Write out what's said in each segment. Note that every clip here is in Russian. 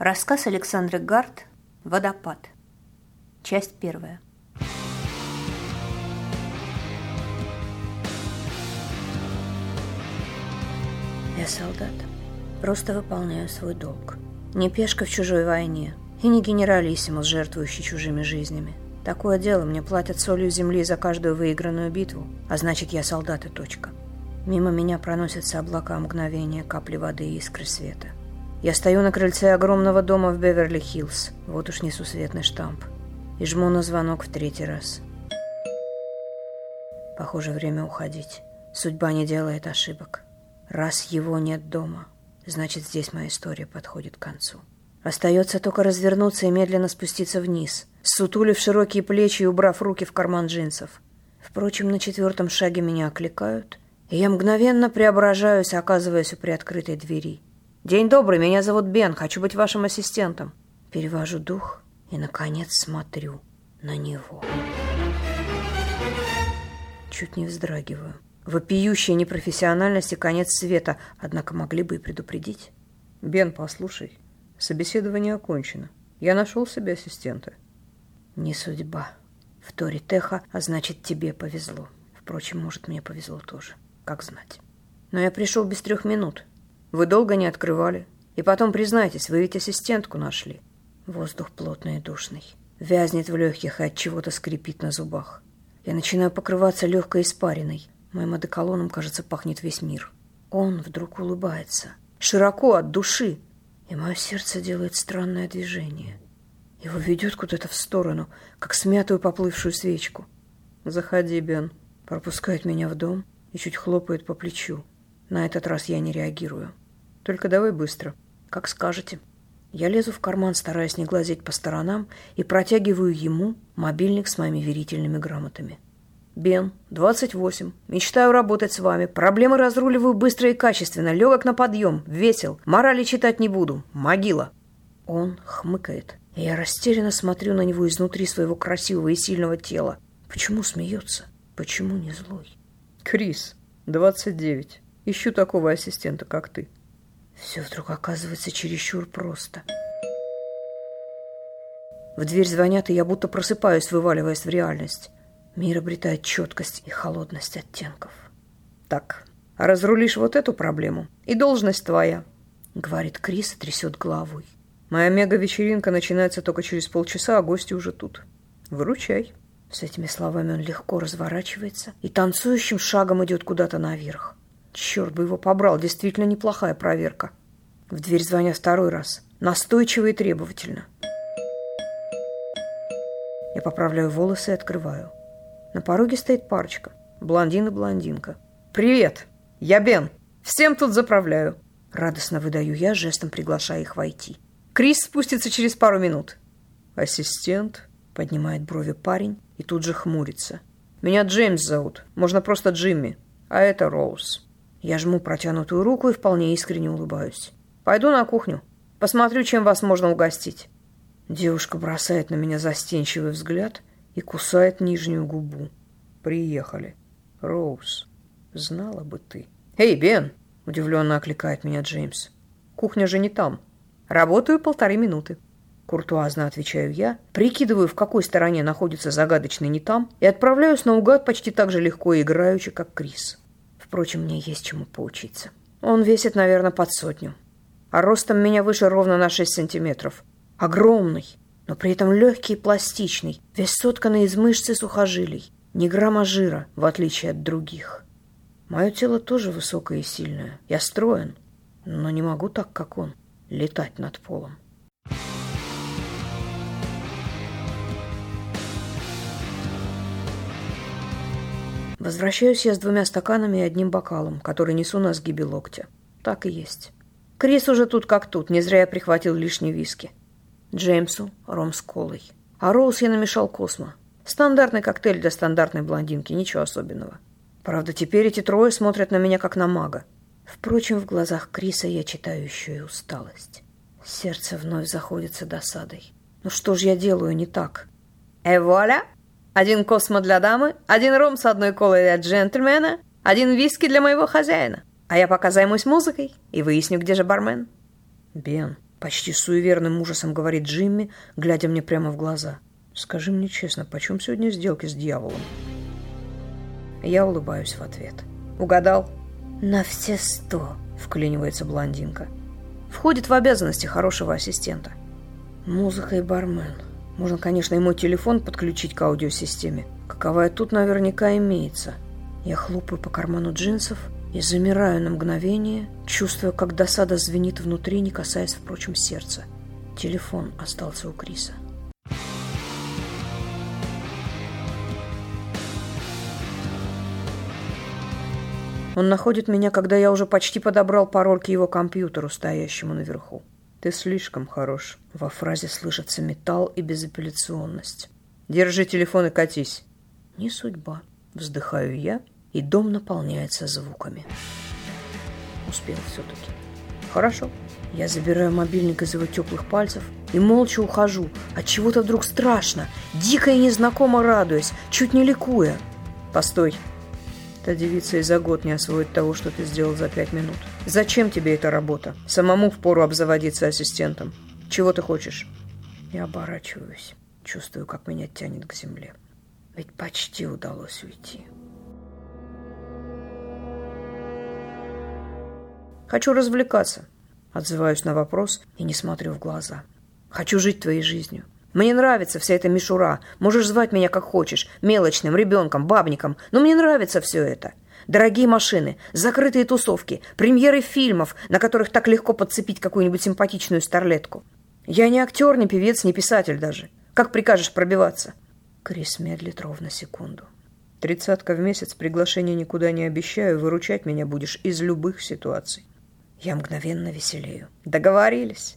Рассказ Александры Гарт «Водопад». Часть первая. Я солдат. Просто выполняю свой долг. Не пешка в чужой войне и не генералиссимус, жертвующий чужими жизнями. Такое дело мне платят солью земли за каждую выигранную битву, а значит, я солдат и точка. Мимо меня проносятся облака мгновения, капли воды и искры света. Я стою на крыльце огромного дома в Беверли-Хиллз. Вот уж несусветный штамп. И жму на звонок в третий раз. Похоже, время уходить. Судьба не делает ошибок. Раз его нет дома, значит, здесь моя история подходит к концу. Остается только развернуться и медленно спуститься вниз, сутулив широкие плечи и убрав руки в карман джинсов. Впрочем, на четвертом шаге меня окликают, и я мгновенно преображаюсь, оказываясь у приоткрытой двери. «День добрый, меня зовут Бен, хочу быть вашим ассистентом». Перевожу дух и, наконец, смотрю на него. Чуть не вздрагиваю. Вопиющая непрофессиональность и конец света, однако могли бы и предупредить. «Бен, послушай, собеседование окончено. Я нашел себе ассистента». «Не судьба. В Торе Теха, а значит, тебе повезло. Впрочем, может, мне повезло тоже как знать. Но я пришел без трех минут. Вы долго не открывали. И потом, признайтесь, вы ведь ассистентку нашли. Воздух плотный и душный. Вязнет в легких и от чего-то скрипит на зубах. Я начинаю покрываться легкой испариной. Моим одеколоном, кажется, пахнет весь мир. Он вдруг улыбается. Широко, от души. И мое сердце делает странное движение. Его ведет куда-то в сторону, как смятую поплывшую свечку. «Заходи, Бен». Пропускает меня в дом, и чуть хлопает по плечу. На этот раз я не реагирую. Только давай быстро. Как скажете. Я лезу в карман, стараясь не глазеть по сторонам, и протягиваю ему мобильник с моими верительными грамотами. Бен, 28. Мечтаю работать с вами. Проблемы разруливаю быстро и качественно. Легок на подъем. Весел. Морали читать не буду. Могила. Он хмыкает. Я растерянно смотрю на него изнутри своего красивого и сильного тела. Почему смеется? Почему не злой? Крис, 29. Ищу такого ассистента, как ты. Все вдруг оказывается чересчур просто. В дверь звонят, и я будто просыпаюсь, вываливаясь в реальность. Мир обретает четкость и холодность оттенков. Так, разрулишь вот эту проблему, и должность твоя, говорит Крис и трясет головой. Моя мега-вечеринка начинается только через полчаса, а гости уже тут. Выручай. С этими словами он легко разворачивается и танцующим шагом идет куда-то наверх. Черт бы его побрал, действительно неплохая проверка. В дверь звонят второй раз, настойчиво и требовательно. Я поправляю волосы и открываю. На пороге стоит парочка, блондин и блондинка. «Привет, я Бен, всем тут заправляю». Радостно выдаю я, жестом приглашая их войти. «Крис спустится через пару минут». «Ассистент?» — поднимает брови парень и тут же хмурится. «Меня Джеймс зовут. Можно просто Джимми. А это Роуз». Я жму протянутую руку и вполне искренне улыбаюсь. «Пойду на кухню. Посмотрю, чем вас можно угостить». Девушка бросает на меня застенчивый взгляд и кусает нижнюю губу. «Приехали. Роуз, знала бы ты». «Эй, Бен!» – удивленно окликает меня Джеймс. «Кухня же не там. Работаю полторы минуты». Куртуазно отвечаю я, прикидываю, в какой стороне находится загадочный не там, и отправляюсь наугад почти так же легко и играючи, как Крис. Впрочем, мне есть чему поучиться. Он весит, наверное, под сотню. А ростом меня выше ровно на 6 сантиметров. Огромный, но при этом легкий и пластичный, весь сотканный из мышц и сухожилий. Ни грамма жира, в отличие от других. Мое тело тоже высокое и сильное. Я строен, но не могу так, как он, летать над полом. Возвращаюсь я с двумя стаканами и одним бокалом, который несу на сгибе локтя. Так и есть. Крис уже тут как тут, не зря я прихватил лишний виски. Джеймсу ром с колой. А Роуз я намешал космо. Стандартный коктейль для стандартной блондинки, ничего особенного. Правда, теперь эти трое смотрят на меня как на мага. Впрочем, в глазах Криса я читаю еще и усталость. Сердце вновь заходится досадой. Ну что ж я делаю не так? «Э, вуаля!» Один космо для дамы, один ром с одной колой для джентльмена, один виски для моего хозяина. А я пока займусь музыкой и выясню, где же бармен. Бен, Почти суеверным ужасом говорит Джимми, глядя мне прямо в глаза. Скажи мне честно, почем сегодня сделки с дьяволом? Я улыбаюсь в ответ. Угадал? На все сто, вклинивается блондинка. Входит в обязанности хорошего ассистента. Музыка и бармен. Можно, конечно, и мой телефон подключить к аудиосистеме. Каковая тут наверняка имеется. Я хлопаю по карману джинсов и замираю на мгновение, чувствуя, как досада звенит внутри, не касаясь, впрочем, сердца. Телефон остался у Криса. Он находит меня, когда я уже почти подобрал пароль к его компьютеру, стоящему наверху. «Ты слишком хорош». Во фразе слышится металл и безапелляционность. «Держи телефон и катись». «Не судьба». Вздыхаю я, и дом наполняется звуками. Успел все-таки. «Хорошо». Я забираю мобильник из его теплых пальцев и молча ухожу. От чего-то вдруг страшно, дико и незнакомо радуясь, чуть не ликуя. «Постой», Та девица и за год не освоит того, что ты сделал за пять минут. Зачем тебе эта работа? Самому впору обзаводиться ассистентом. Чего ты хочешь? Я оборачиваюсь. Чувствую, как меня тянет к земле. Ведь почти удалось уйти. Хочу развлекаться. Отзываюсь на вопрос и не смотрю в глаза. Хочу жить твоей жизнью. Мне нравится вся эта мишура. Можешь звать меня как хочешь. Мелочным, ребенком, бабником. Но мне нравится все это. Дорогие машины, закрытые тусовки, премьеры фильмов, на которых так легко подцепить какую-нибудь симпатичную старлетку. Я не актер, не певец, не писатель даже. Как прикажешь пробиваться? Крис медлит ровно секунду. Тридцатка в месяц, приглашение никуда не обещаю, выручать меня будешь из любых ситуаций. Я мгновенно веселею. Договорились.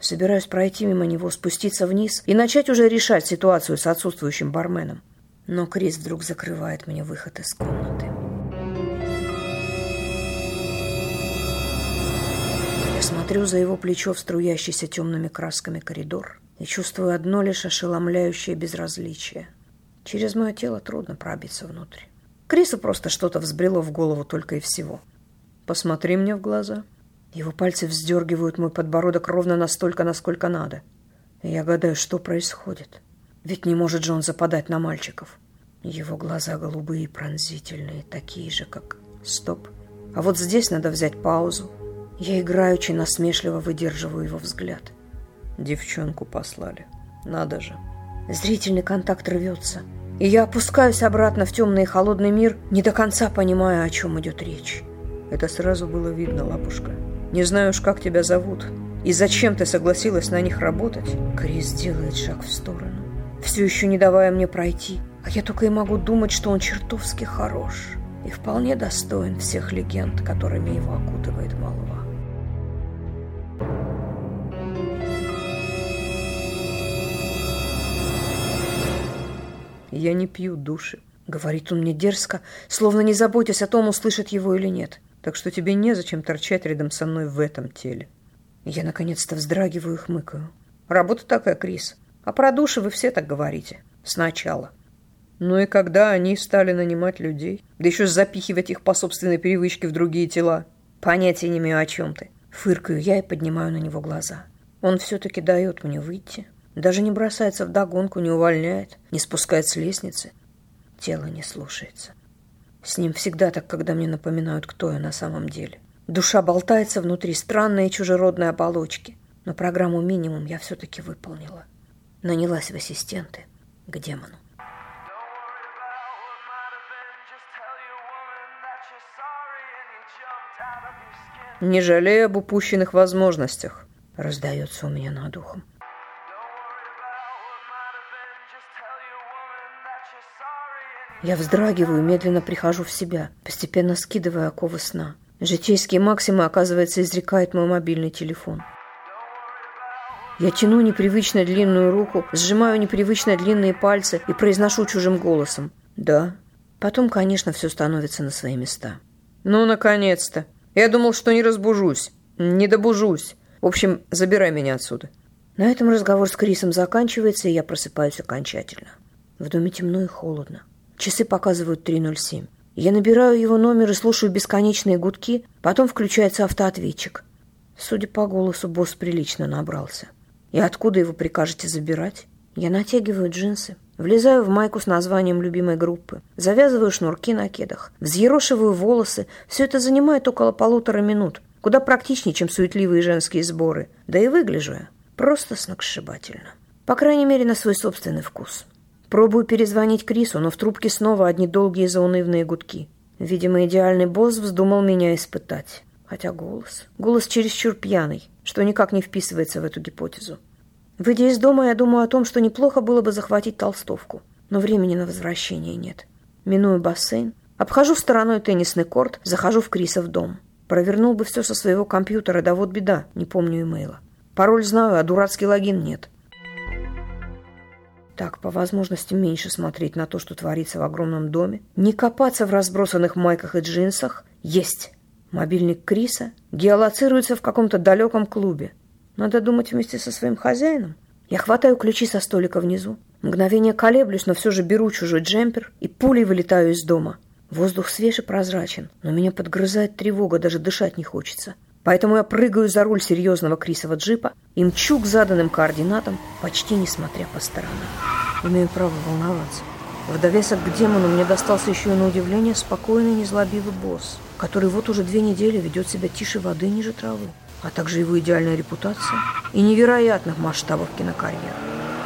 Собираюсь пройти мимо него, спуститься вниз и начать уже решать ситуацию с отсутствующим барменом. Но Крис вдруг закрывает мне выход из комнаты. Я смотрю за его плечо в струящийся темными красками коридор и чувствую одно лишь ошеломляющее безразличие. Через мое тело трудно пробиться внутрь. Крису просто что-то взбрело в голову только и всего. «Посмотри мне в глаза», его пальцы вздергивают мой подбородок ровно настолько, насколько надо. И я гадаю, что происходит. Ведь не может же он западать на мальчиков. Его глаза голубые, пронзительные, такие же, как... Стоп. А вот здесь надо взять паузу. Я играючи насмешливо выдерживаю его взгляд. Девчонку послали. Надо же. Зрительный контакт рвется. И я опускаюсь обратно в темный и холодный мир, не до конца понимая, о чем идет речь. Это сразу было видно, лапушка. Не знаю уж, как тебя зовут. И зачем ты согласилась на них работать? Крис делает шаг в сторону, все еще не давая мне пройти. А я только и могу думать, что он чертовски хорош и вполне достоин всех легенд, которыми его окутывает молва. «Я не пью души», — говорит он мне дерзко, словно не заботясь о том, услышит его или нет так что тебе незачем торчать рядом со мной в этом теле. Я наконец-то вздрагиваю и хмыкаю. Работа такая, Крис. А про души вы все так говорите. Сначала. Ну и когда они стали нанимать людей, да еще запихивать их по собственной привычке в другие тела. Понятия не имею, о чем ты. Фыркаю я и поднимаю на него глаза. Он все-таки дает мне выйти. Даже не бросается в догонку, не увольняет, не спускает с лестницы. Тело не слушается. С ним всегда так, когда мне напоминают, кто я на самом деле. Душа болтается внутри странной и чужеродной оболочки. Но программу минимум я все-таки выполнила. Нанялась в ассистенты к демону. Не жалея об упущенных возможностях, раздается у меня над ухом. Я вздрагиваю, медленно прихожу в себя, постепенно скидывая оковы сна. Житейские максимы, оказывается, изрекает мой мобильный телефон. Я тяну непривычно длинную руку, сжимаю непривычно длинные пальцы и произношу чужим голосом. «Да». Потом, конечно, все становится на свои места. «Ну, наконец-то! Я думал, что не разбужусь. Не добужусь. В общем, забирай меня отсюда». На этом разговор с Крисом заканчивается, и я просыпаюсь окончательно. В доме темно и холодно. Часы показывают 3.07. Я набираю его номер и слушаю бесконечные гудки, потом включается автоответчик. Судя по голосу, босс прилично набрался. И откуда его прикажете забирать? Я натягиваю джинсы, влезаю в майку с названием любимой группы, завязываю шнурки на кедах, взъерошиваю волосы. Все это занимает около полутора минут. Куда практичнее, чем суетливые женские сборы. Да и выгляжу я просто сногсшибательно. По крайней мере, на свой собственный вкус. Пробую перезвонить Крису, но в трубке снова одни долгие заунывные гудки. Видимо, идеальный босс вздумал меня испытать. Хотя голос... Голос чересчур пьяный, что никак не вписывается в эту гипотезу. Выйдя из дома, я думаю о том, что неплохо было бы захватить толстовку. Но времени на возвращение нет. Миную бассейн, обхожу стороной теннисный корт, захожу в Криса в дом. Провернул бы все со своего компьютера, да вот беда, не помню имейла. Пароль знаю, а дурацкий логин нет. Так, по возможности меньше смотреть на то, что творится в огромном доме. Не копаться в разбросанных майках и джинсах. Есть. Мобильник Криса геолоцируется в каком-то далеком клубе. Надо думать вместе со своим хозяином. Я хватаю ключи со столика внизу. Мгновение колеблюсь, но все же беру чужой джемпер и пулей вылетаю из дома. Воздух свеж и прозрачен, но меня подгрызает тревога, даже дышать не хочется. Поэтому я прыгаю за руль серьезного Крисова джипа и мчу к заданным координатам, почти не смотря по сторонам. Имею право волноваться. В довесок к демону мне достался еще и на удивление спокойный, незлобивый босс, который вот уже две недели ведет себя тише воды ниже травы, а также его идеальная репутация и невероятных масштабов кинокарьеры.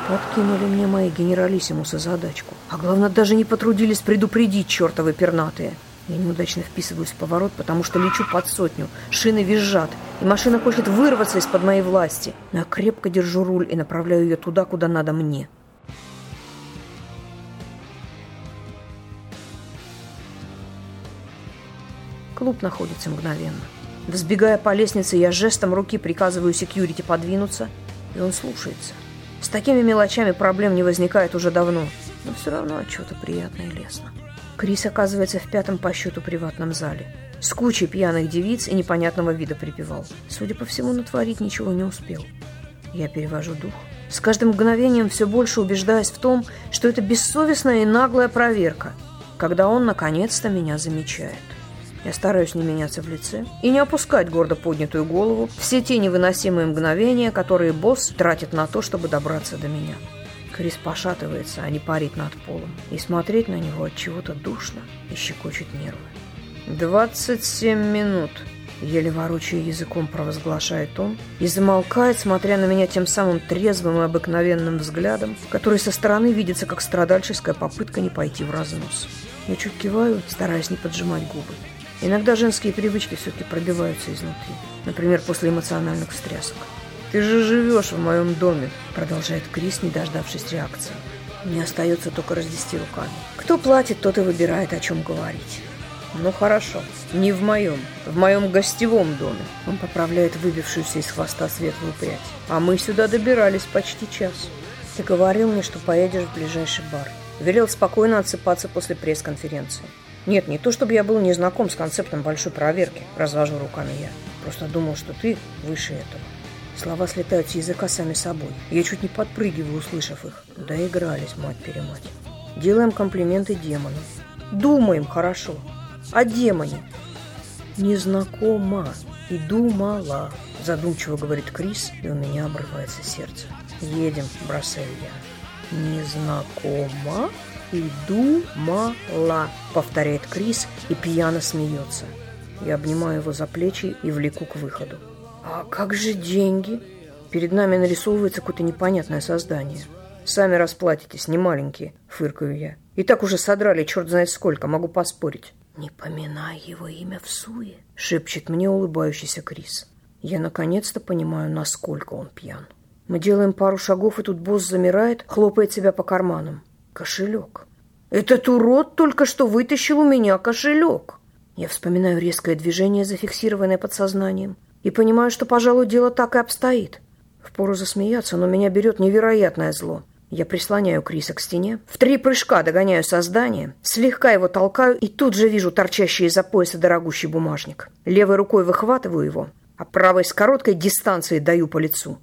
Подкинули мне мои генералиссимусы задачку, а главное, даже не потрудились предупредить чертовы пернатые – я неудачно вписываюсь в поворот, потому что лечу под сотню. Шины визжат, и машина хочет вырваться из-под моей власти. Но я крепко держу руль и направляю ее туда, куда надо мне. Клуб находится мгновенно. Взбегая по лестнице, я жестом руки приказываю секьюрити подвинуться, и он слушается. С такими мелочами проблем не возникает уже давно, но все равно что-то приятное и лестно. Крис оказывается в пятом по счету приватном зале. С кучей пьяных девиц и непонятного вида припевал. Судя по всему, натворить ничего не успел. Я перевожу дух. С каждым мгновением все больше убеждаясь в том, что это бессовестная и наглая проверка, когда он наконец-то меня замечает. Я стараюсь не меняться в лице и не опускать гордо поднятую голову все те невыносимые мгновения, которые босс тратит на то, чтобы добраться до меня. Крис пошатывается, а не парит над полом. И смотреть на него от чего-то душно и щекочет нервы. «Двадцать семь минут», — еле ворочая языком провозглашает он и замолкает, смотря на меня тем самым трезвым и обыкновенным взглядом, который со стороны видится как страдальческая попытка не пойти в разнос. Я чуть киваю, стараясь не поджимать губы. Иногда женские привычки все-таки пробиваются изнутри. Например, после эмоциональных встрясок. «Ты же живешь в моем доме», — продолжает Крис, не дождавшись реакции. Мне остается только развести руками. Кто платит, тот и выбирает, о чем говорить. Ну хорошо, не в моем, в моем гостевом доме. Он поправляет выбившуюся из хвоста светлую прядь. А мы сюда добирались почти час. Ты говорил мне, что поедешь в ближайший бар. Велел спокойно отсыпаться после пресс-конференции. Нет, не то чтобы я был не знаком с концептом большой проверки, развожу руками я. Просто думал, что ты выше этого. Слова слетают с языка сами собой. Я чуть не подпрыгиваю, услышав их. Доигрались, мать-перемать. Делаем комплименты демону. Думаем хорошо. О демоне. Незнакома и думала. Задумчиво говорит Крис, и у меня обрывается сердце. Едем, бросаю я. Незнакома и думала, повторяет Крис и пьяно смеется. Я обнимаю его за плечи и влеку к выходу. «А как же деньги?» Перед нами нарисовывается какое-то непонятное создание. «Сами расплатитесь, не маленькие», — фыркаю я. «И так уже содрали, черт знает сколько, могу поспорить». «Не поминай его имя в суе», — шепчет мне улыбающийся Крис. Я наконец-то понимаю, насколько он пьян. Мы делаем пару шагов, и тут босс замирает, хлопает себя по карманам. Кошелек. Этот урод только что вытащил у меня кошелек. Я вспоминаю резкое движение, зафиксированное подсознанием и понимаю, что, пожалуй, дело так и обстоит. Впору засмеяться, но меня берет невероятное зло. Я прислоняю Криса к стене, в три прыжка догоняю создание, слегка его толкаю и тут же вижу торчащий из-за пояса дорогущий бумажник. Левой рукой выхватываю его, а правой с короткой дистанции даю по лицу.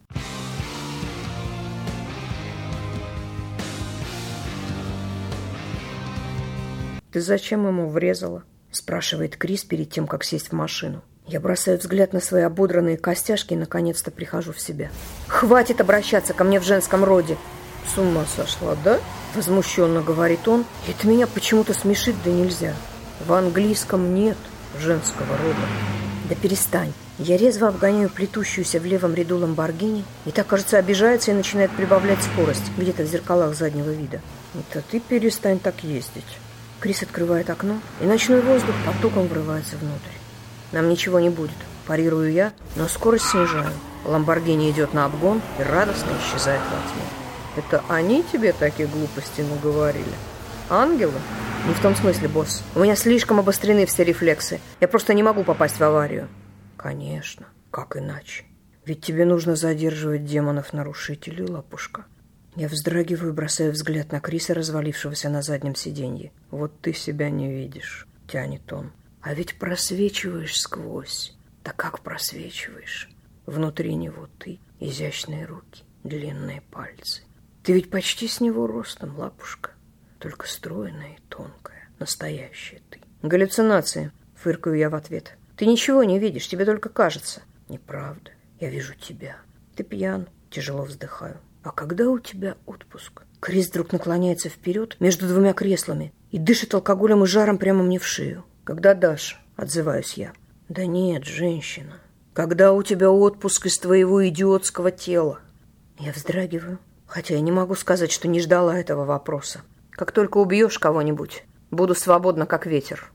«Ты зачем ему врезала?» – спрашивает Крис перед тем, как сесть в машину. Я бросаю взгляд на свои ободранные костяшки и наконец-то прихожу в себя. «Хватит обращаться ко мне в женском роде!» «С ума сошла, да?» Возмущенно говорит он. И это меня почему-то смешит, да нельзя. В английском нет женского рода. Да перестань. Я резво обгоняю плетущуюся в левом ряду Ламборгини, и так, кажется, обижается и начинает прибавлять скорость где-то в зеркалах заднего вида. Это ты перестань так ездить. Крис открывает окно, и ночной воздух потоком врывается внутрь. Нам ничего не будет, парирую я, но скорость снижаю. Ламборгини идет на обгон и радостно исчезает во тьме. Это они тебе такие глупости наговорили? Ангелы? Не в том смысле, босс. У меня слишком обострены все рефлексы. Я просто не могу попасть в аварию. Конечно. Как иначе? Ведь тебе нужно задерживать демонов-нарушителей, лапушка. Я вздрагиваю, бросаю взгляд на Криса, развалившегося на заднем сиденье. Вот ты себя не видишь, тянет он. А ведь просвечиваешь сквозь. Да как просвечиваешь? Внутри него ты, изящные руки, длинные пальцы. Ты ведь почти с него ростом, лапушка. Только стройная и тонкая, настоящая ты. Галлюцинации, фыркаю я в ответ. Ты ничего не видишь, тебе только кажется. Неправда. Я вижу тебя. Ты пьян. Тяжело вздыхаю. А когда у тебя отпуск? Крис вдруг наклоняется вперед между двумя креслами и дышит алкоголем и жаром прямо мне в шею. Когда дашь? Отзываюсь я. Да нет, женщина. Когда у тебя отпуск из твоего идиотского тела? Я вздрагиваю, хотя я не могу сказать, что не ждала этого вопроса. Как только убьешь кого-нибудь, буду свободна, как ветер.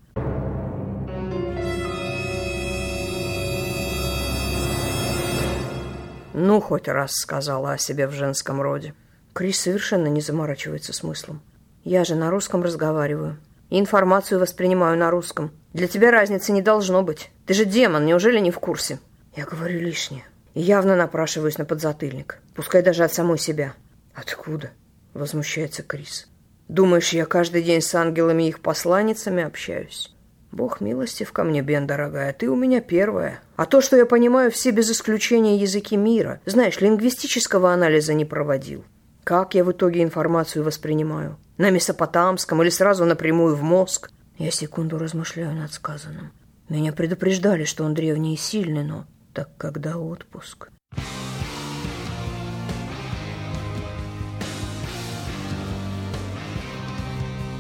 Ну, хоть раз сказала о себе в женском роде. Крис совершенно не заморачивается смыслом. Я же на русском разговариваю. И информацию воспринимаю на русском. Для тебя разницы не должно быть. Ты же демон, неужели не в курсе? Я говорю лишнее. И явно напрашиваюсь на подзатыльник. Пускай даже от самой себя. Откуда? Возмущается Крис. Думаешь, я каждый день с ангелами и их посланницами общаюсь? Бог милостив ко мне, Бен, дорогая, ты у меня первая. А то, что я понимаю все без исключения языки мира, знаешь, лингвистического анализа не проводил. Как я в итоге информацию воспринимаю? На месопотамском или сразу напрямую в мозг? Я секунду размышляю над сказанным. Меня предупреждали, что он древний и сильный, но так когда отпуск?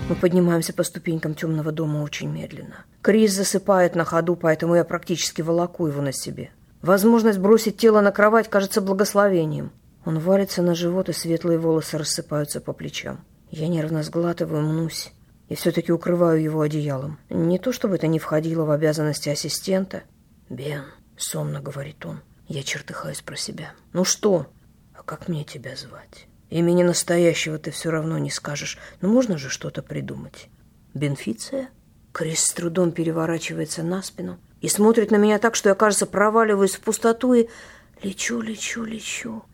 Мы поднимаемся по ступенькам темного дома очень медленно. Крис засыпает на ходу, поэтому я практически волоку его на себе. Возможность бросить тело на кровать кажется благословением. Он валится на живот, и светлые волосы рассыпаются по плечам. Я нервно сглатываю, мнусь. И все-таки укрываю его одеялом. Не то, чтобы это не входило в обязанности ассистента. «Бен», — сонно говорит он. Я чертыхаюсь про себя. «Ну что? А как мне тебя звать?» Имени настоящего ты все равно не скажешь. Но можно же что-то придумать. Бенфиция? Крис с трудом переворачивается на спину и смотрит на меня так, что я, кажется, проваливаюсь в пустоту и лечу, лечу, лечу.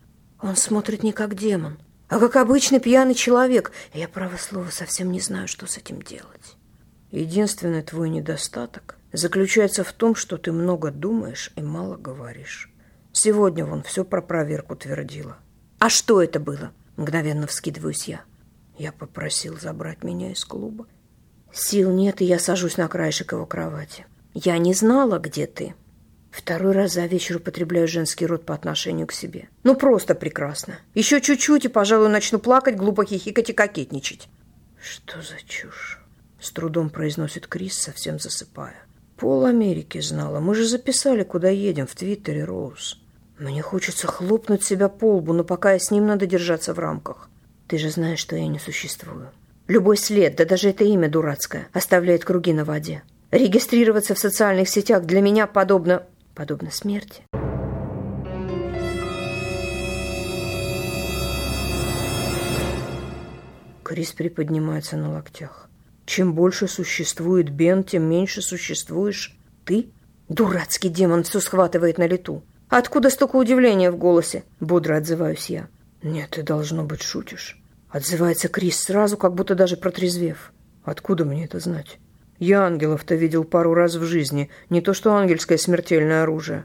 Он смотрит не как демон, а как обычный пьяный человек. Я, право слово, совсем не знаю, что с этим делать. Единственный твой недостаток заключается в том, что ты много думаешь и мало говоришь. Сегодня вон все про проверку твердила. А что это было? Мгновенно вскидываюсь я. Я попросил забрать меня из клуба. Сил нет, и я сажусь на краешек его кровати. Я не знала, где ты. Второй раз за вечер употребляю женский род по отношению к себе. Ну, просто прекрасно. Еще чуть-чуть, и, пожалуй, начну плакать, глупо хихикать и кокетничать. Что за чушь? С трудом произносит Крис, совсем засыпая. Пол Америки знала. Мы же записали, куда едем, в Твиттере, Роуз. Мне хочется хлопнуть себя по лбу, но пока я с ним надо держаться в рамках. Ты же знаешь, что я не существую. Любой след, да даже это имя дурацкое, оставляет круги на воде. Регистрироваться в социальных сетях для меня подобно... подобно смерти. Крис приподнимается на локтях. Чем больше существует Бен, тем меньше существуешь ты. Дурацкий демон все схватывает на лету. Откуда столько удивления в голосе? Бодро отзываюсь я. Нет, ты, должно быть, шутишь. Отзывается Крис сразу, как будто даже протрезвев. Откуда мне это знать? Я ангелов-то видел пару раз в жизни, не то что ангельское смертельное оружие.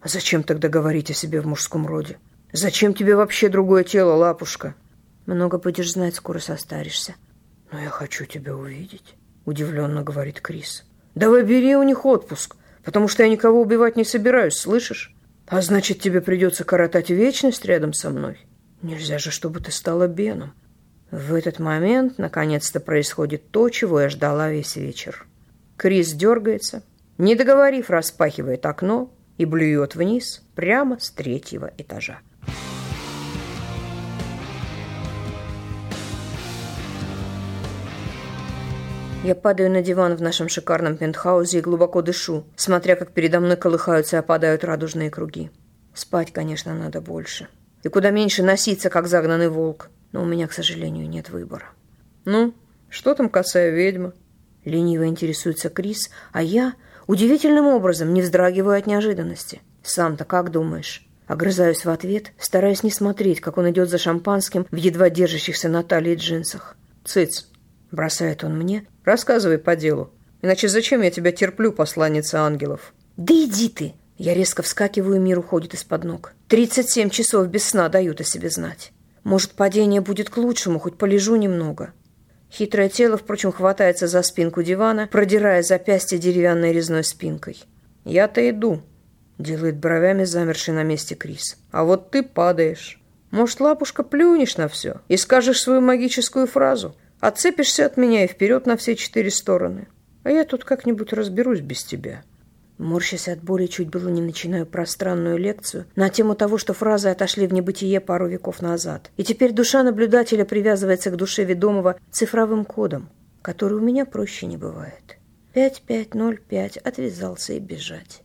А зачем тогда говорить о себе в мужском роде? Зачем тебе вообще другое тело, лапушка? Много будешь знать, скоро состаришься. Но я хочу тебя увидеть, удивленно говорит Крис. Давай бери у них отпуск. потому что я никого убивать не собираюсь, слышишь? А значит, тебе придется коротать вечность рядом со мной. Нельзя же, чтобы ты стала Беном. В этот момент, наконец-то, происходит то, чего я ждала весь вечер. Крис дергается, не договорив, распахивает окно и блюет вниз прямо с третьего этажа. Я падаю на диван в нашем шикарном пентхаусе и глубоко дышу, смотря как передо мной колыхаются и опадают радужные круги. Спать, конечно, надо больше. И куда меньше носиться, как загнанный волк. Но у меня, к сожалению, нет выбора. «Ну, что там косая ведьма?» Лениво интересуется Крис, а я удивительным образом не вздрагиваю от неожиданности. «Сам-то как думаешь?» Огрызаюсь в ответ, стараясь не смотреть, как он идет за шампанским в едва держащихся на талии джинсах. «Цыц!» – бросает он мне, Рассказывай по делу. Иначе зачем я тебя терплю, посланница ангелов? Да иди ты! Я резко вскакиваю, мир уходит из-под ног. Тридцать семь часов без сна дают о себе знать. Может, падение будет к лучшему, хоть полежу немного. Хитрое тело, впрочем, хватается за спинку дивана, продирая запястье деревянной резной спинкой. «Я-то иду», — делает бровями замерший на месте Крис. «А вот ты падаешь. Может, лапушка, плюнешь на все и скажешь свою магическую фразу? Отцепишься от меня и вперед на все четыре стороны. А я тут как-нибудь разберусь без тебя». Морщась от боли, чуть было не начинаю пространную лекцию на тему того, что фразы отошли в небытие пару веков назад. И теперь душа наблюдателя привязывается к душе ведомого цифровым кодом, который у меня проще не бывает. 5505 отвязался и бежать.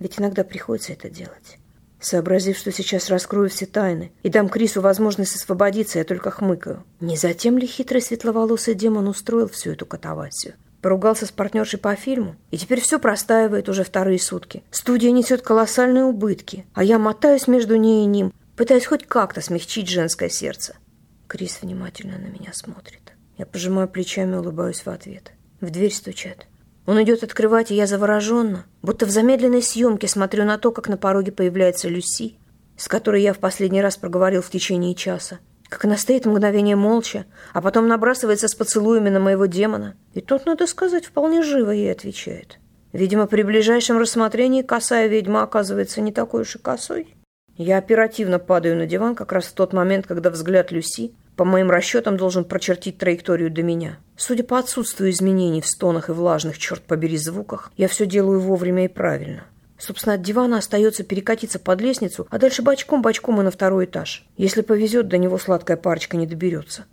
Ведь иногда приходится это делать. Сообразив, что сейчас раскрою все тайны и дам Крису возможность освободиться, я только хмыкаю. Не затем ли хитрый светловолосый демон устроил всю эту катавасию? Поругался с партнершей по фильму, и теперь все простаивает уже вторые сутки. Студия несет колоссальные убытки, а я мотаюсь между ней и ним, пытаясь хоть как-то смягчить женское сердце. Крис внимательно на меня смотрит. Я пожимаю плечами и улыбаюсь в ответ. В дверь стучат. Он идет открывать, и я завороженно, будто в замедленной съемке смотрю на то, как на пороге появляется Люси, с которой я в последний раз проговорил в течение часа. Как она стоит мгновение молча, а потом набрасывается с поцелуями на моего демона. И тот, надо сказать, вполне живо ей отвечает. Видимо, при ближайшем рассмотрении косая ведьма оказывается не такой уж и косой. Я оперативно падаю на диван как раз в тот момент, когда взгляд Люси по моим расчетам, должен прочертить траекторию до меня. Судя по отсутствию изменений в стонах и влажных, черт побери, звуках, я все делаю вовремя и правильно. Собственно, от дивана остается перекатиться под лестницу, а дальше бочком-бочком и на второй этаж. Если повезет, до него сладкая парочка не доберется.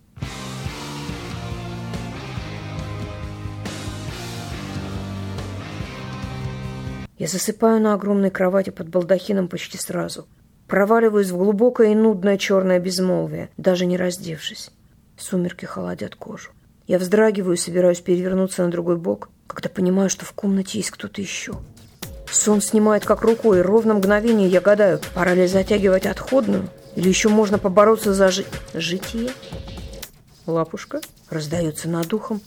Я засыпаю на огромной кровати под балдахином почти сразу. Проваливаюсь в глубокое и нудное черное безмолвие, даже не раздевшись. Сумерки холодят кожу. Я вздрагиваю и собираюсь перевернуться на другой бок, когда понимаю, что в комнате есть кто-то еще. Сон снимает как рукой, ровно мгновение я гадаю, пора ли затягивать отходную, или еще можно побороться за жи... житие. Лапушка раздается над ухом,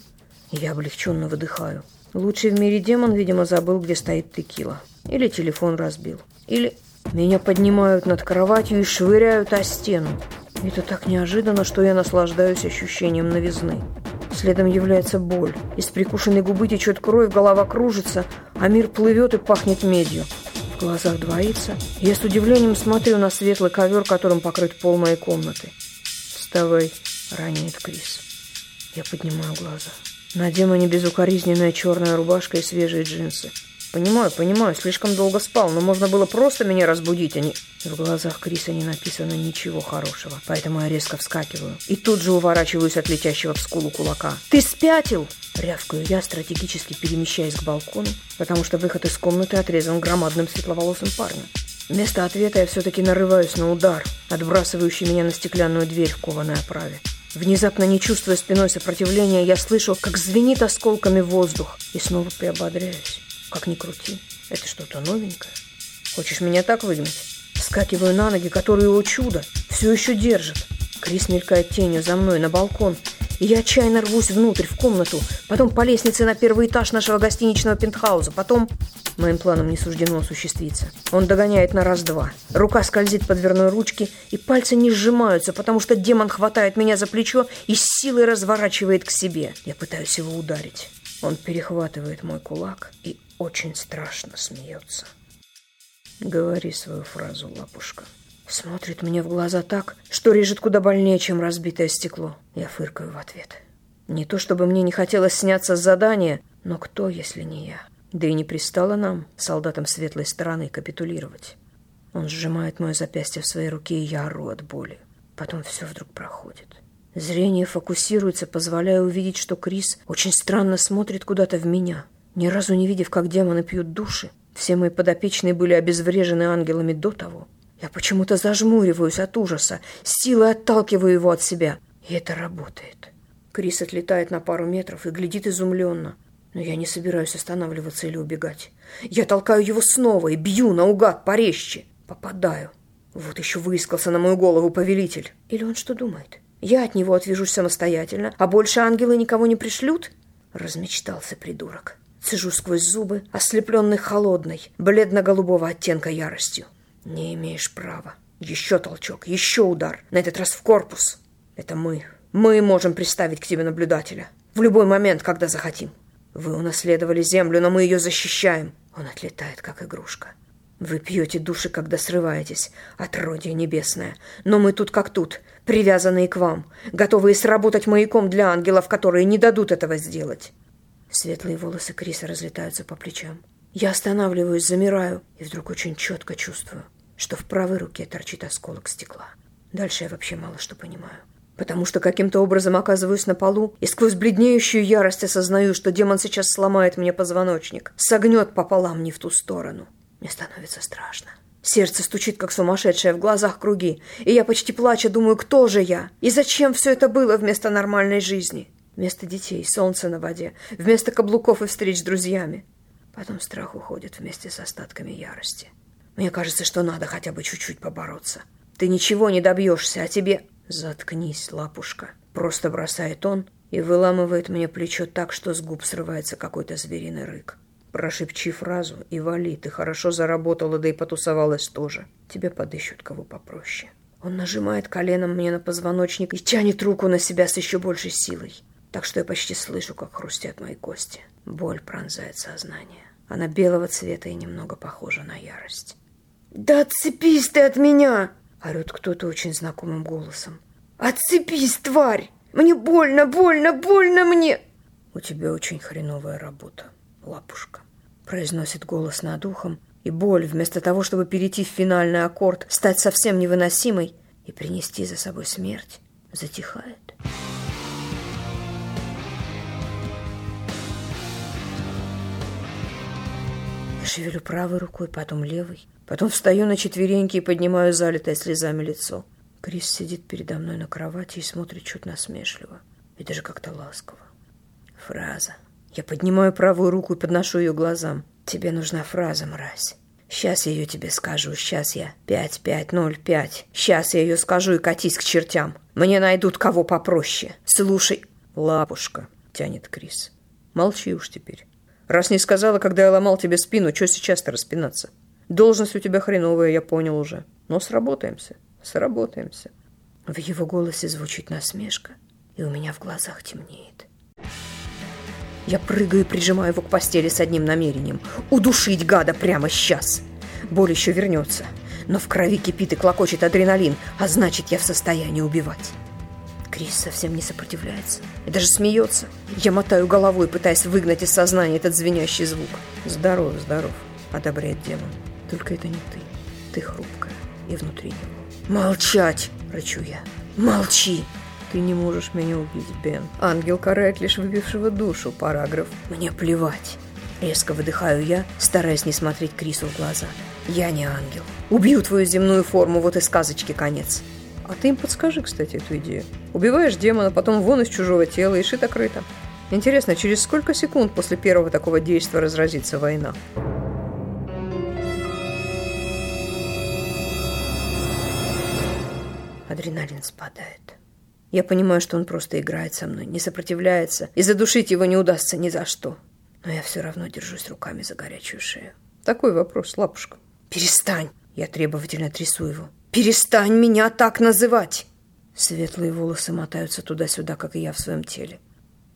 и я облегченно выдыхаю. Лучший в мире демон, видимо, забыл, где стоит текила. Или телефон разбил. Или меня поднимают над кроватью и швыряют о стену. Это так неожиданно, что я наслаждаюсь ощущением новизны. Следом является боль. Из прикушенной губы течет кровь, голова кружится, а мир плывет и пахнет медью. В глазах двоится. Я с удивлением смотрю на светлый ковер, которым покрыт пол моей комнаты. «Вставай», — ранит Крис. Я поднимаю глаза. На демоне безукоризненная черная рубашка и свежие джинсы. Понимаю, понимаю, слишком долго спал, но можно было просто меня разбудить, а не... В глазах Криса не написано ничего хорошего, поэтому я резко вскакиваю. И тут же уворачиваюсь от летящего в скулу кулака. «Ты спятил!» Рявкаю я, стратегически перемещаясь к балкону, потому что выход из комнаты отрезан громадным светловолосым парнем. Вместо ответа я все-таки нарываюсь на удар, отбрасывающий меня на стеклянную дверь в кованой оправе. Внезапно, не чувствуя спиной сопротивления, я слышу, как звенит осколками воздух, и снова приободряюсь. Как ни крути, это что-то новенькое. Хочешь меня так выгнать? Вскакиваю на ноги, которые, о чудо, все еще держат. Крис мелькает тенью за мной на балкон, и я отчаянно рвусь внутрь, в комнату, потом по лестнице на первый этаж нашего гостиничного пентхауза, потом... Моим планам не суждено осуществиться. Он догоняет на раз-два. Рука скользит по дверной ручке, и пальцы не сжимаются, потому что демон хватает меня за плечо и с силой разворачивает к себе. Я пытаюсь его ударить. Он перехватывает мой кулак и очень страшно смеется. Говори свою фразу, лапушка. Смотрит мне в глаза так, что режет куда больнее, чем разбитое стекло. Я фыркаю в ответ. Не то чтобы мне не хотелось сняться с задания, но кто, если не я? Да и не пристало нам, солдатам светлой стороны, капитулировать. Он сжимает мое запястье в своей руке, и я ору от боли. Потом все вдруг проходит. Зрение фокусируется, позволяя увидеть, что Крис очень странно смотрит куда-то в меня. Ни разу не видев, как демоны пьют души, все мои подопечные были обезврежены ангелами до того. Я почему-то зажмуриваюсь от ужаса, силой отталкиваю его от себя. И это работает. Крис отлетает на пару метров и глядит изумленно. Но я не собираюсь останавливаться или убегать. Я толкаю его снова и бью наугад порезче. Попадаю. Вот еще выискался на мою голову повелитель. Или он что думает? Я от него отвяжусь самостоятельно, а больше ангелы никого не пришлют? Размечтался придурок. Цежу сквозь зубы, ослепленный холодной, бледно-голубого оттенка яростью. Не имеешь права. Еще толчок, еще удар. На этот раз в корпус. Это мы. Мы можем приставить к тебе наблюдателя. В любой момент, когда захотим. Вы унаследовали землю, но мы ее защищаем. Он отлетает, как игрушка. Вы пьете души, когда срываетесь, отродье небесное. Но мы тут как тут, привязанные к вам, готовые сработать маяком для ангелов, которые не дадут этого сделать. Светлые волосы Криса разлетаются по плечам. Я останавливаюсь, замираю и вдруг очень четко чувствую, что в правой руке торчит осколок стекла. Дальше я вообще мало что понимаю. Потому что каким-то образом оказываюсь на полу и сквозь бледнеющую ярость осознаю, что демон сейчас сломает мне позвоночник, согнет пополам не в ту сторону. Мне становится страшно. Сердце стучит, как сумасшедшее, в глазах круги. И я почти плача думаю, кто же я? И зачем все это было вместо нормальной жизни? Вместо детей, солнца на воде, вместо каблуков и встреч с друзьями. Потом страх уходит вместе с остатками ярости. Мне кажется, что надо хотя бы чуть-чуть побороться. Ты ничего не добьешься, а тебе... Заткнись, лапушка. Просто бросает он и выламывает мне плечо так, что с губ срывается какой-то звериный рык. Прошепчи фразу и вали, ты хорошо заработала, да и потусовалась тоже. Тебе подыщут кого попроще. Он нажимает коленом мне на позвоночник и тянет руку на себя с еще большей силой так что я почти слышу, как хрустят мои кости. Боль пронзает сознание. Она белого цвета и немного похожа на ярость. «Да отцепись ты от меня!» — орет кто-то очень знакомым голосом. «Отцепись, тварь! Мне больно, больно, больно мне!» «У тебя очень хреновая работа, лапушка», — произносит голос над ухом, и боль, вместо того, чтобы перейти в финальный аккорд, стать совсем невыносимой и принести за собой смерть, затихает. Шевелю правой рукой, потом левой. Потом встаю на четвереньки и поднимаю залитое слезами лицо. Крис сидит передо мной на кровати и смотрит чуть насмешливо. И даже как-то ласково. Фраза. Я поднимаю правую руку и подношу ее глазам. Тебе нужна фраза, мразь. Сейчас я ее тебе скажу. Сейчас я. Пять, пять, ноль, пять. Сейчас я ее скажу и катись к чертям. Мне найдут кого попроще. Слушай. Лапушка, тянет Крис. Молчи уж теперь. Раз не сказала, когда я ломал тебе спину, что сейчас-то распинаться? Должность у тебя хреновая, я понял уже. Но сработаемся, сработаемся. В его голосе звучит насмешка, и у меня в глазах темнеет. Я прыгаю и прижимаю его к постели с одним намерением – удушить гада прямо сейчас. Боль еще вернется, но в крови кипит и клокочет адреналин, а значит, я в состоянии убивать. Крис совсем не сопротивляется и даже смеется. Я мотаю головой, пытаясь выгнать из сознания этот звенящий звук. «Здоров, здоров», — одобряет демон. «Только это не ты. Ты хрупкая и внутри него». «Молчать!» — рычу я. «Молчи!» «Ты не можешь меня убить, Бен. Ангел карает лишь выбившего душу, параграф. Мне плевать». Резко выдыхаю я, стараясь не смотреть Крису в глаза. «Я не ангел. Убью твою земную форму, вот и сказочки конец». А ты им подскажи, кстати, эту идею. Убиваешь демона, потом вон из чужого тела и шито-крыто. Интересно, через сколько секунд после первого такого действия разразится война? Адреналин спадает. Я понимаю, что он просто играет со мной, не сопротивляется, и задушить его не удастся ни за что. Но я все равно держусь руками за горячую шею. Такой вопрос, лапушка. Перестань! Я требовательно трясу его. «Перестань меня так называть!» Светлые волосы мотаются туда-сюда, как и я в своем теле.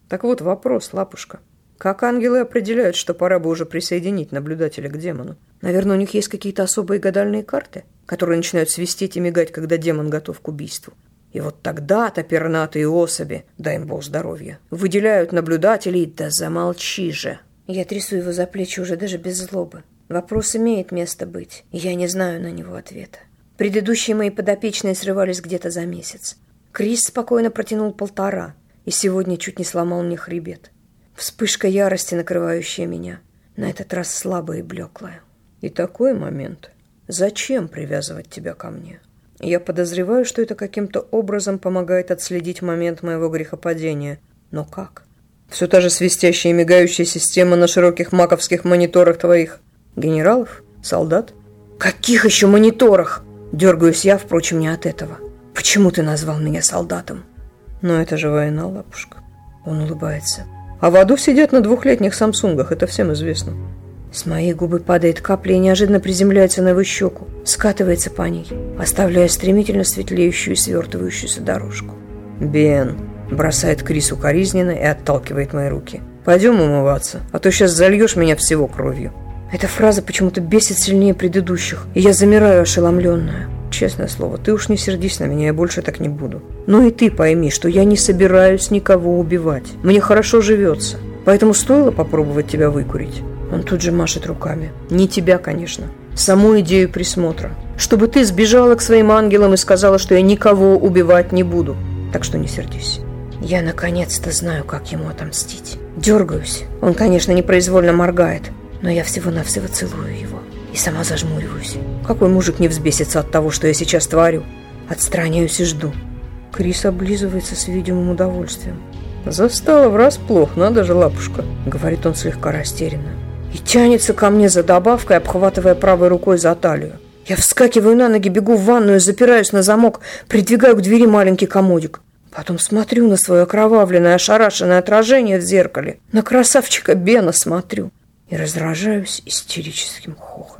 Так вот вопрос, лапушка. Как ангелы определяют, что пора бы уже присоединить наблюдателя к демону? Наверное, у них есть какие-то особые гадальные карты, которые начинают свистеть и мигать, когда демон готов к убийству. И вот тогда-то пернатые особи, дай им бог здоровья, выделяют наблюдателей, да замолчи же. Я трясу его за плечи уже даже без злобы. Вопрос имеет место быть, и я не знаю на него ответа. Предыдущие мои подопечные срывались где-то за месяц. Крис спокойно протянул полтора, и сегодня чуть не сломал мне хребет. Вспышка ярости, накрывающая меня, на этот раз слабая и блеклая. И такой момент. Зачем привязывать тебя ко мне? Я подозреваю, что это каким-то образом помогает отследить момент моего грехопадения. Но как? Все та же свистящая и мигающая система на широких маковских мониторах твоих генералов? Солдат? Каких еще мониторах? Дергаюсь я, впрочем, не от этого. Почему ты назвал меня солдатом? Но это же война, лапушка. Он улыбается. А в аду сидят на двухлетних самсунгах, это всем известно. С моей губы падает капля и неожиданно приземляется на его щеку, скатывается по ней, оставляя стремительно светлеющую и свертывающуюся дорожку. «Бен!» – бросает Крис укоризненно и отталкивает мои руки. «Пойдем умываться, а то сейчас зальешь меня всего кровью». Эта фраза почему-то бесит сильнее предыдущих, и я замираю ошеломленная. Честное слово, ты уж не сердись на меня, я больше так не буду. Но и ты пойми, что я не собираюсь никого убивать. Мне хорошо живется. Поэтому стоило попробовать тебя выкурить. Он тут же машет руками. Не тебя, конечно. Саму идею присмотра. Чтобы ты сбежала к своим ангелам и сказала, что я никого убивать не буду. Так что не сердись. Я наконец-то знаю, как ему отомстить. Дергаюсь. Он, конечно, непроизвольно моргает. Но я всего-навсего целую его. И сама зажмуриваюсь. Какой мужик не взбесится от того, что я сейчас творю? Отстраняюсь и жду. Крис облизывается с видимым удовольствием. «Застала врасплох, надо же, лапушка», — говорит он слегка растерянно. И тянется ко мне за добавкой, обхватывая правой рукой за талию. Я вскакиваю на ноги, бегу в ванную, запираюсь на замок, придвигаю к двери маленький комодик. Потом смотрю на свое окровавленное, ошарашенное отражение в зеркале. На красавчика Бена смотрю. И раздражаюсь истерическим хохотом.